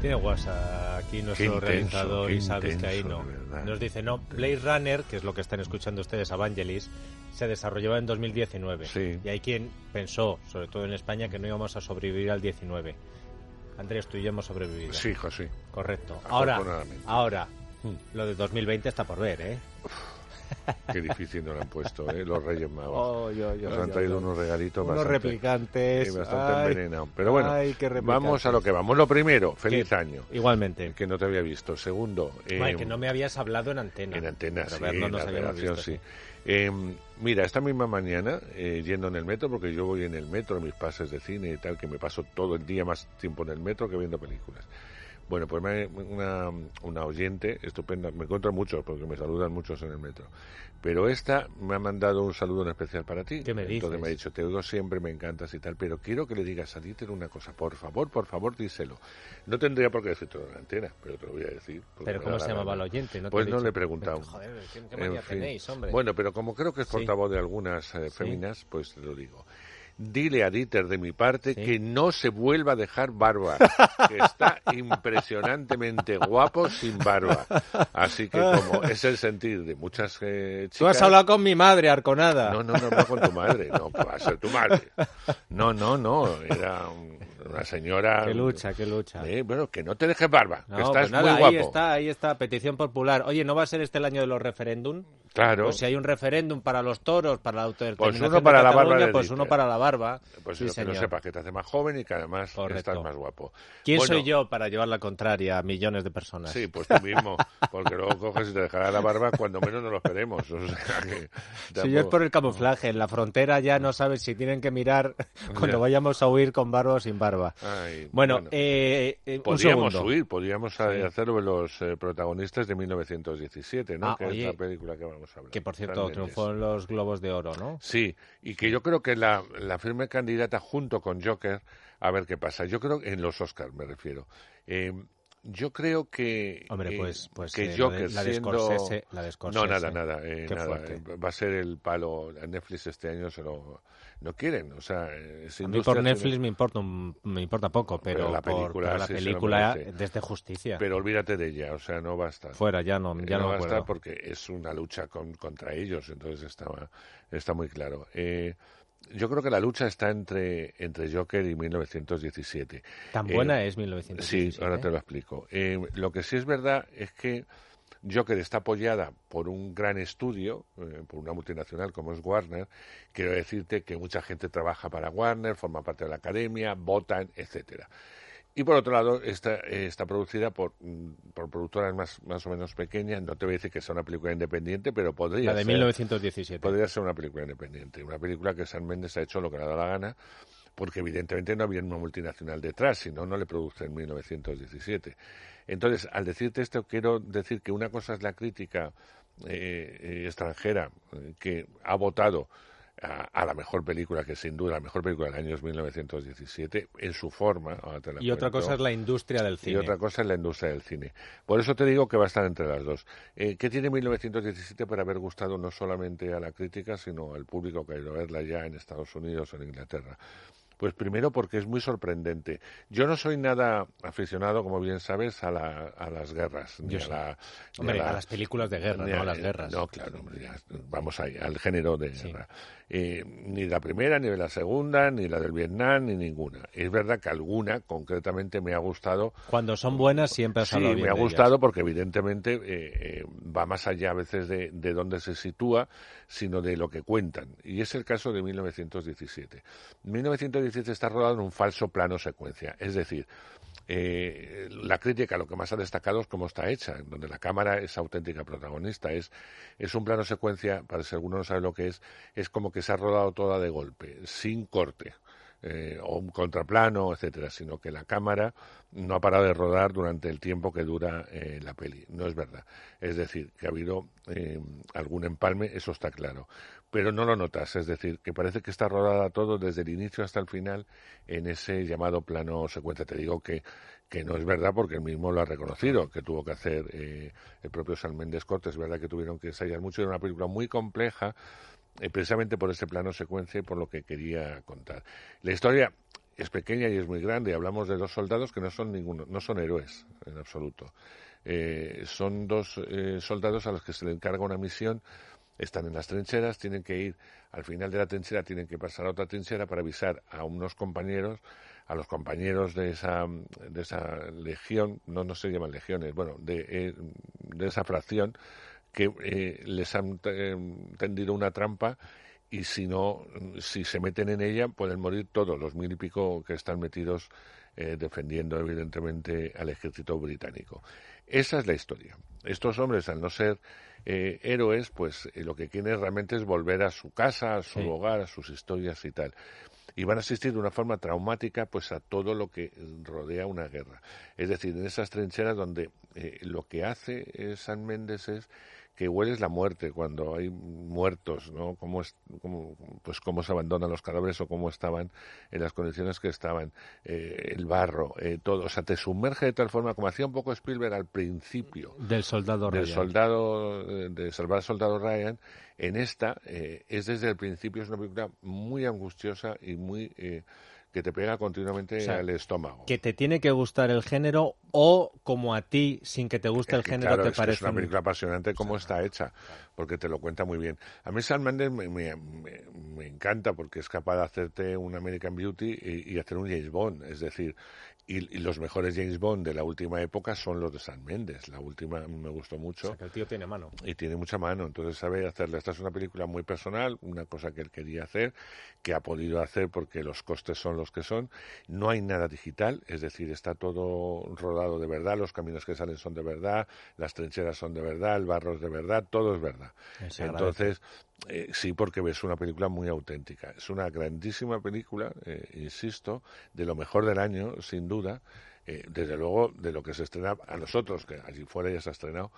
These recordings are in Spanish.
Tiene WhatsApp aquí nuestro intenso, realizador qué y sabes que intenso, ahí no. de verdad. Nos dice, no, Blade Runner, que es lo que están escuchando ustedes, Evangelis, se desarrolló en 2019. Sí. Y hay quien pensó, sobre todo en España, que no íbamos a sobrevivir al 19. Andrés, tú y yo hemos sobrevivido. Sí, hijo, sí. Correcto. Ahora, ahora, lo de 2020 está por ver, ¿eh? Qué difícil nos lo han puesto, ¿eh? Los Reyes Magos. Oh, yo, yo, Nos han yo, traído unos regalitos Unos bastante, replicantes. sí, bastante envenenados. Pero bueno, ay, vamos a lo que vamos. Lo primero, feliz ¿Qué? año. Igualmente. Que no te había visto. Segundo, eh, Ay, que no me habías hablado en antena. en antena, Pero sí, verlo en nos redacción, visto, sí. Eh, mira, esta misma mañana, eh, yendo en el metro, porque yo voy en el metro, en mis pases de cine y tal, que me paso todo el día más tiempo en el metro que viendo películas. Bueno, pues me- una, una oyente estupenda, me encuentro muchos, porque me saludan muchos en el metro, pero esta me ha mandado un saludo en especial para ti. ¿Qué me Entonces dices? me ha dicho, te oigo siempre, me encantas y tal, pero quiero que le digas a Dieter una cosa, por favor, por favor, díselo. No tendría por qué decirte en la antena, pero te lo voy a decir. Pero ¿cómo se la llamaba el oyente? ¿No pues no dicho? le he preguntado. Joder, ¿qué, qué manía tenéis, hombre? Bueno, pero como creo que es Sí. portavoz de algunas eh, féminas, pues te lo digo. Dile a Dieter de mi parte Sí. que no se vuelva a dejar barba, que está impresionantemente guapo sin barba. Así que como es el sentir de muchas eh, chicas... Tú has hablado con mi madre, Arconada. No, no, no, no con tu madre, no, va a ser tu madre. No, no, no, era un- una señora... Qué lucha, qué lucha. Eh, bueno, que no te dejes barba, No, que pues estás nada, muy ahí guapo. está, ahí está, petición popular. Oye, ¿no va a ser este el año de los referéndum? Claro. Pues si hay un referéndum para los toros, para la autodeterminación Pues uno para de la barba pues uno para la barba. Pues Sí, eso, que no señor. sepas que te hace más joven y que además Correcto. estás más guapo. ¿Quién Bueno, soy yo para llevar la contraria a millones de personas? Sí, pues tú mismo, porque luego coges y te dejará la barba cuando menos no lo esperemos. O sea que Si yo es por el camuflaje, en la frontera ya no sabes si tienen que mirar cuando Ya. vayamos a huir con barba o sin barba. Ay, Bueno, eh, eh, un podríamos segundo. huir, podríamos Sí. hacerlo los eh, protagonistas de 1917, ¿no? Ah, que oye, es la película que vamos a hablar. Que por cierto Realmente triunfó en los Globos de Oro, ¿no? Sí, y que yo creo que la, la firme candidata junto con Joker, a ver qué pasa. Yo creo, en los Oscars me refiero. Eh, yo creo que. Hombre, eh, pues, pues que eh, la Joker de, la de siendo- Scorsese, la de No, Scorsese. nada, nada, eh, nada. Eh, Va a ser el palo. A Netflix este año se lo. No quieren, o sea. eh, A mí por Netflix cine- me importa un- me importa poco, pero, Pero la por- película pero la película desde justicia. Pero olvídate de ella, o sea, no va a estar. Fuera, ya no, ya no, no me va a acuerdo. estar porque es una lucha con- contra ellos, entonces está, está muy claro. Eh, yo creo que la lucha está entre, entre Joker y 1917. Tan Eh, buena es Sí, 1917. ahora te lo explico. Eh, lo que sí es verdad es que Joker está apoyada por un gran estudio, eh, por una multinacional como es Warner. Quiero decirte que mucha gente trabaja para Warner, forma parte de la academia, votan, etcétera. Y por otro lado, está, eh, está producida por, mm, por productoras más, más o menos pequeñas. No te voy a decir que sea una película independiente, pero podría La de ser. 1917. Podría ser una película independiente, una película que San Méndez ha hecho lo que le ha dado la gana, porque evidentemente no había una multinacional detrás, si no, no le produce en 1917. Entonces, al decirte esto, quiero decir que una cosa es la crítica eh, eh, extranjera eh, que ha votado a, a la mejor película, que sin duda la mejor película del año es 1917, en su forma. ahora te la Y otra cosa es la industria del cine. Y otra cosa es la industria del cine. Por eso te digo que va a estar entre las dos. Eh, ¿Qué tiene 1917 para haber gustado no solamente a la crítica, sino al público que ha ido a verla ya en Estados Unidos o en Inglaterra? Pues primero porque es muy sorprendente. Yo no soy nada aficionado, como bien sabes, a, la- a las guerras. Ni Yo a, la, Hombre, la- a las películas de guerra, no a las guerras. No, claro, hombre, ya, vamos ahí, al género de Sí. guerra. Eh, ni la primera, ni la segunda, ni la del Vietnam, ni ninguna. Es verdad que alguna, concretamente, me ha gustado Cuando son buenas siempre has Sí, me ha gustado ellas. porque evidentemente eh, eh, va más allá a veces de, de dónde se sitúa, sino de lo que cuentan. Y es el caso de 1917. 1917 está rodado en un falso plano secuencia. Es decir, eh, la crítica lo que más ha destacado es cómo está hecha, donde la cámara es auténtica protagonista. Es, es un plano secuencia, para si alguno no sabe lo que es, es como que se ha rodado toda de golpe, sin corte. Eh, o un contraplano, etcétera, sino que la cámara no ha parado de rodar durante el tiempo que dura eh, la peli. No es verdad. Es decir, que ha habido eh, algún empalme, eso está claro. Pero no lo notas, es decir, que parece que está rodada todo desde el inicio hasta el final en ese llamado plano secuencia. Te digo que, que no es verdad porque él mismo lo ha reconocido, que tuvo que hacer el propio San Méndez Cortes. Es verdad que tuvieron que ensayar mucho. Era una película muy compleja eh, precisamente por ese plano secuencia y por lo que quería contar. La historia es pequeña y es muy grande. Hablamos de dos soldados que no son ninguno, no son héroes en absoluto. Eh, son dos eh, soldados a los que se le encarga una misión. Están en las trincheras, tienen que ir al final de la trinchera, tienen que pasar a otra trinchera para avisar a unos compañeros, a los compañeros de esa, de esa legión, no, no se llaman legiones, bueno, de, de esa fracción, que eh, les han eh, tendido una trampa y si no, si se meten en ella, pueden morir todos los mil y pico que están metidos eh, defendiendo evidentemente al ejército británico. Esa es la historia. Estos hombres, al no ser héroes, pues lo que quieren realmente es volver a su casa, a su hogar, a sus historias y tal. Y van a asistir de una forma traumática pues a todo lo que rodea una guerra. Es decir, en esas trincheras donde lo que hace San Méndez es que hueles la muerte cuando hay muertos, ¿no? Cómo, es, pues cómo se abandonan los cadáveres o cómo estaban en las condiciones que estaban, eh, el barro, eh, todo. O sea, te sumerge de tal forma, como hacía un poco Spielberg al principio. Del soldado Ryan. Del soldado, eh, de salvar al soldado Ryan. En esta, es desde el principio, es una película muy angustiosa y muy que te pega continuamente al estómago. Que te tiene que gustar el género o como a ti, sin que te guste el género, te parece. Es una película apasionante como está hecha, porque te lo cuenta muy bien. A mí Sam Mendes me, me, encanta porque es capaz de hacerte un American Beauty y, y hacer un James Bond. Es decir, y, los mejores James Bond de la última época son los de San Méndez. La última me gustó mucho. O sea, que el tío tiene mano. Y tiene mucha mano, entonces sabe hacerle. Esta es una película muy personal, una cosa que él quería hacer, que ha podido hacer porque los costes son los que son. No hay nada digital, es decir, está todo rodado de verdad, los caminos que salen son de verdad, las trincheras son de verdad, el barro es de verdad, todo es verdad. Entonces, eh, sí, porque es una película muy auténtica. Es una grandísima película, eh, insisto, de lo mejor del año, sin duda. Eh, desde luego, de lo que se estrena a nosotros, que allí fuera ya se ha estrenado,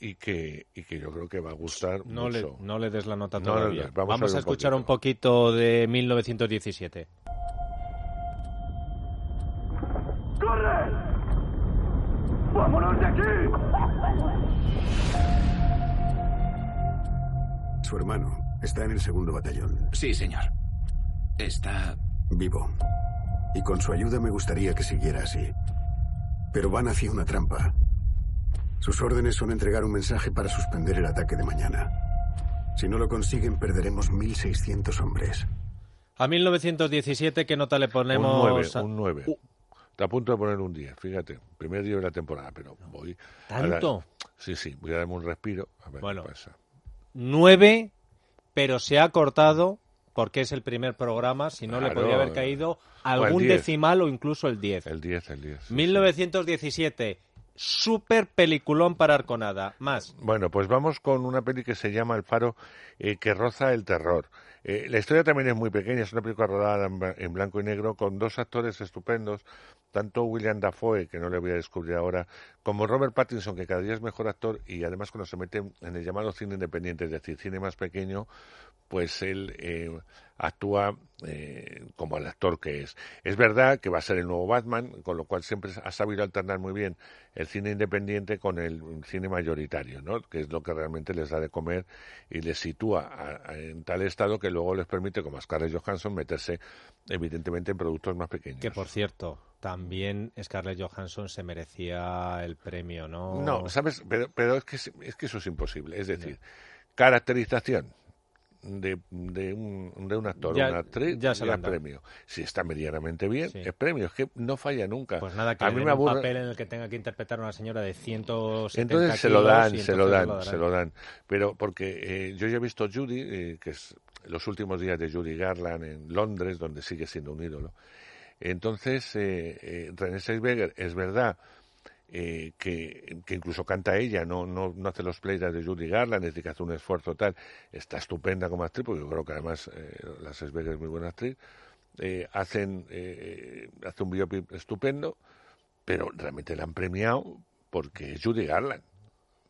y que, y que yo creo que va a gustar no mucho. Le, no le des la nota todavía. vamos, a, escuchar un poquito de 1917. ¡Corre! ¡Vámonos de aquí! Su hermano está en el segundo batallón. Sí, señor. Está... Vivo. Y con su ayuda me gustaría que siguiera así. Pero van hacia una trampa. Sus órdenes son entregar un mensaje para suspender el ataque de mañana. Si no lo consiguen, perderemos 1.600 hombres. A 1917, ¿qué nota le ponemos? Un 9. Un 9. Está a punto de poner un 10, fíjate. Primer día de la temporada, pero voy. ¿Tanto? Sí, sí, voy a darme un respiro. A ver bueno, qué pasa. 9, pero se ha cortado porque es el primer programa, si no le podría haber caído algún decimal o incluso el 10. El 10, el 10. 1917, super peliculón para Arconada. Más. Bueno, pues vamos con una peli que se llama El faro eh, que roza el terror. Eh, la historia también es muy pequeña, es una película rodada en blanco y negro con dos actores estupendos, tanto William Dafoe, que no le voy a descubrir ahora, como Robert Pattinson, que cada día es mejor actor y además cuando se mete en el llamado cine independiente, es decir, cine más pequeño, pues él eh, actúa eh, como el actor que es. Es verdad que va a ser el nuevo Batman, con lo cual siempre ha sabido alternar muy bien el cine independiente con el cine mayoritario, ¿no? que es lo que realmente les da de comer y les sitúa en tal estado que luego les permite, como a Scarlett Johansson, meterse evidentemente en productos más pequeños. Que por cierto, también Scarlett Johansson se merecía el premio, ¿no? No, ¿sabes? Pero, pero es, que, es que eso es imposible. Es decir, caracterización de, de, un, de un actor o una actriz ya, se premio. Si está medianamente bien, es premio. Es que no falla nunca. Pues nada, que a mí me aburre... un papel en el que tenga que interpretar a una señora de 170 Entonces se lo dan, se lo dan, se lo dan. Pero porque eh, yo ya he visto Judy, eh, que es los últimos días de Judy Garland en Londres, donde sigue siendo un ídolo. Entonces, eh, eh, René Selweger, es verdad eh, que, incluso canta ella, no, no, no hace los plays de Judy Garland, es decir, que hace un esfuerzo tal. Está estupenda como actriz, porque yo creo que además eh, la es muy buena actriz. Eh, hacen, hace un biopic estupendo, pero realmente la han premiado porque es Judy Garland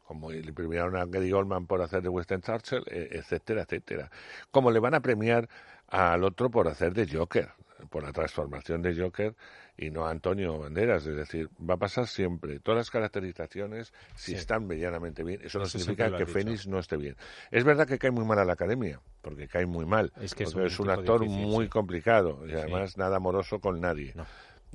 como le premiaron a Gary Goldman por hacer de Western Churchill, etcétera, etcétera. Como le van a premiar al otro por hacer de Joker, por la transformación de Joker y no a Antonio Banderas. Es decir, va a pasar siempre. Todas las caracterizaciones, si están medianamente bien, eso no significa que Fénix no esté bien. Es verdad que cae muy mal a la academia, porque cae muy mal. Es que es un, actor muy complicado y además nada amoroso con nadie.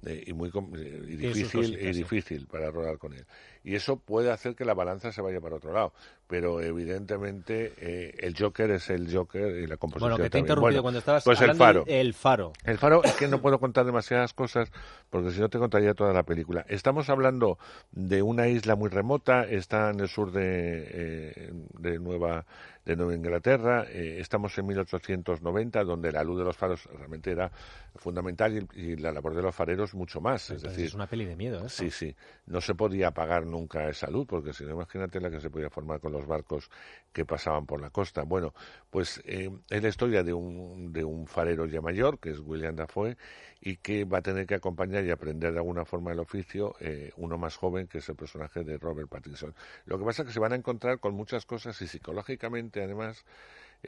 Eh, y muy eh, y difícil y difícil para rodar con él y eso puede hacer que la balanza se vaya para otro lado. Pero evidentemente eh, el Joker es el Joker y la composición Bueno, que te he interrumpido cuando estabas pues el faro. el faro. El faro es que no puedo contar demasiadas cosas porque si no te contaría toda la película. Estamos hablando de una isla muy remota, está en el sur de, eh, de Nueva de Nueva Inglaterra. Eh, estamos en 1890, donde la luz de los faros realmente era fundamental y, la labor de los fareros mucho más. Es decir, es una peli de miedo. ¿eh? Sí, sí. No se podía apagar nunca esa luz, porque si no, imagínate la que se podía formar con los barcos que pasaban por la costa. Bueno, pues eh, es la historia de un, de un farero ya mayor, que es William Dafoe, y que va a tener que acompañar y aprender de alguna forma el oficio eh, uno más joven, que es el personaje de Robert Pattinson. Lo que pasa es que se van a encontrar con muchas cosas y psicológicamente, además,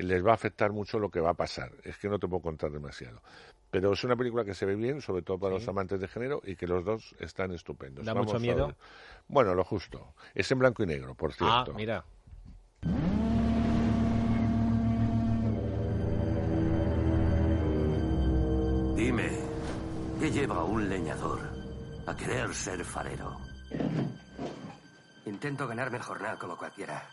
les va a afectar mucho lo que va a pasar. Es que no te puedo contar demasiado. Pero es una película que se ve bien, sobre todo para los amantes de género, y que los dos están estupendos. ¿Da mucho miedo? Bueno, lo justo. Es en blanco y negro, por ah, cierto. Ah, mira. Dime, ¿qué lleva a un leñador a querer ser farero? Intento ganarme el jornal como cualquiera.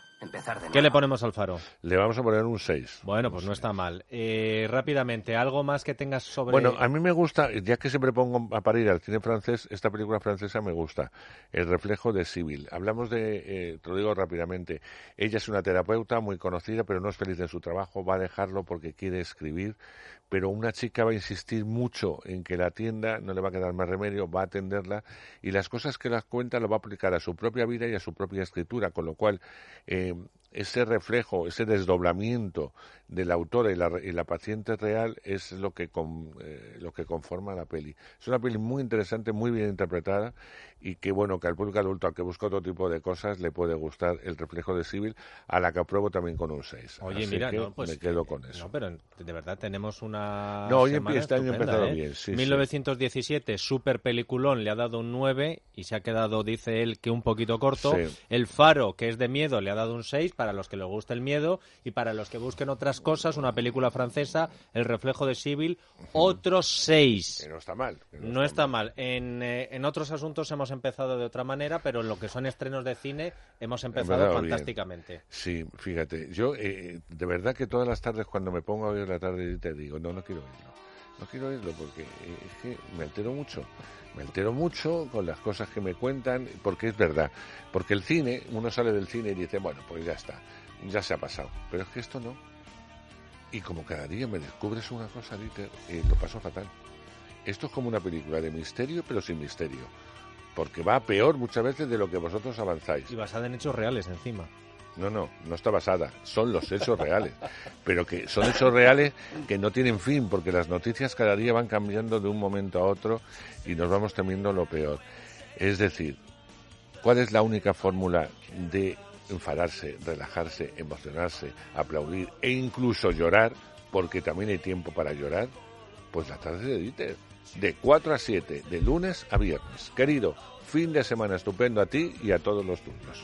¿Qué le ponemos al faro? Le vamos a poner un 6. Bueno, pues no está mal. Eh, rápidamente, ¿algo más que tengas sobre...? Bueno, a mí me gusta, ya que siempre pongo a parir al cine francés, esta película francesa me gusta, El reflejo de Sibyl. Hablamos de, eh, te lo digo rápidamente, ella es una terapeuta muy conocida, pero no es feliz en su trabajo, va a dejarlo porque quiere escribir, pero una chica va a insistir mucho en que la atienda, no le va a quedar más remedio, va a atenderla y las cosas que las cuenta lo va a aplicar a su propia vida y a su propia escritura, con lo cual eh, ese reflejo, ese desdoblamiento de la autora y la, y la paciente real es lo que, eh, lo que conforma la peli. Es una peli muy interesante, muy bien interpretada y que, bueno, que al público adulto al que busca otro tipo de cosas le puede gustar el reflejo de Civil, a la que apruebo también con un 6. Oye, mira, pues, me quedo con eso. No, pero de verdad tenemos una. No, hoy este año empezado ¿eh? bien. Sí, 1917, super peliculón, le ha dado un 9 y se ha quedado, dice él, que un poquito corto. El Faro, que es de miedo, le ha dado un 6 para los que les guste el miedo y para los que busquen otras cosas, una película francesa, El reflejo de Civil, otros 6. no está mal. no, está, mal. En, eh, en otros asuntos hemos empezado de otra manera, pero en lo que son estrenos de cine hemos empezado fantásticamente. Sí, fíjate, yo eh, de verdad que todas las tardes cuando me pongo a ver la tarde te digo, no, no quiero oírlo. No quiero oírlo porque es que me altero mucho. Me altero mucho con las cosas que me cuentan, porque es verdad. Porque el cine, uno sale del cine y dice, bueno, pues ya está, ya se ha pasado. Pero es que esto no. Y como cada día me descubres una cosa, Dieter, eh, lo paso fatal. Esto es como una película de misterio, pero sin misterio porque va peor muchas veces de lo que vosotros avanzáis. Y basada en hechos reales encima. No, no, no está basada, son los hechos reales, pero que son hechos reales que no tienen fin, porque las noticias cada día van cambiando de un momento a otro y nos vamos temiendo lo peor. Es decir, ¿cuál es la única fórmula de enfadarse, relajarse, emocionarse, aplaudir e incluso llorar, porque también hay tiempo para llorar? Pues la tarde de Dieter de 4 a 7, de lunes a viernes. Querido, fin de semana estupendo a ti y a todos los tuyos.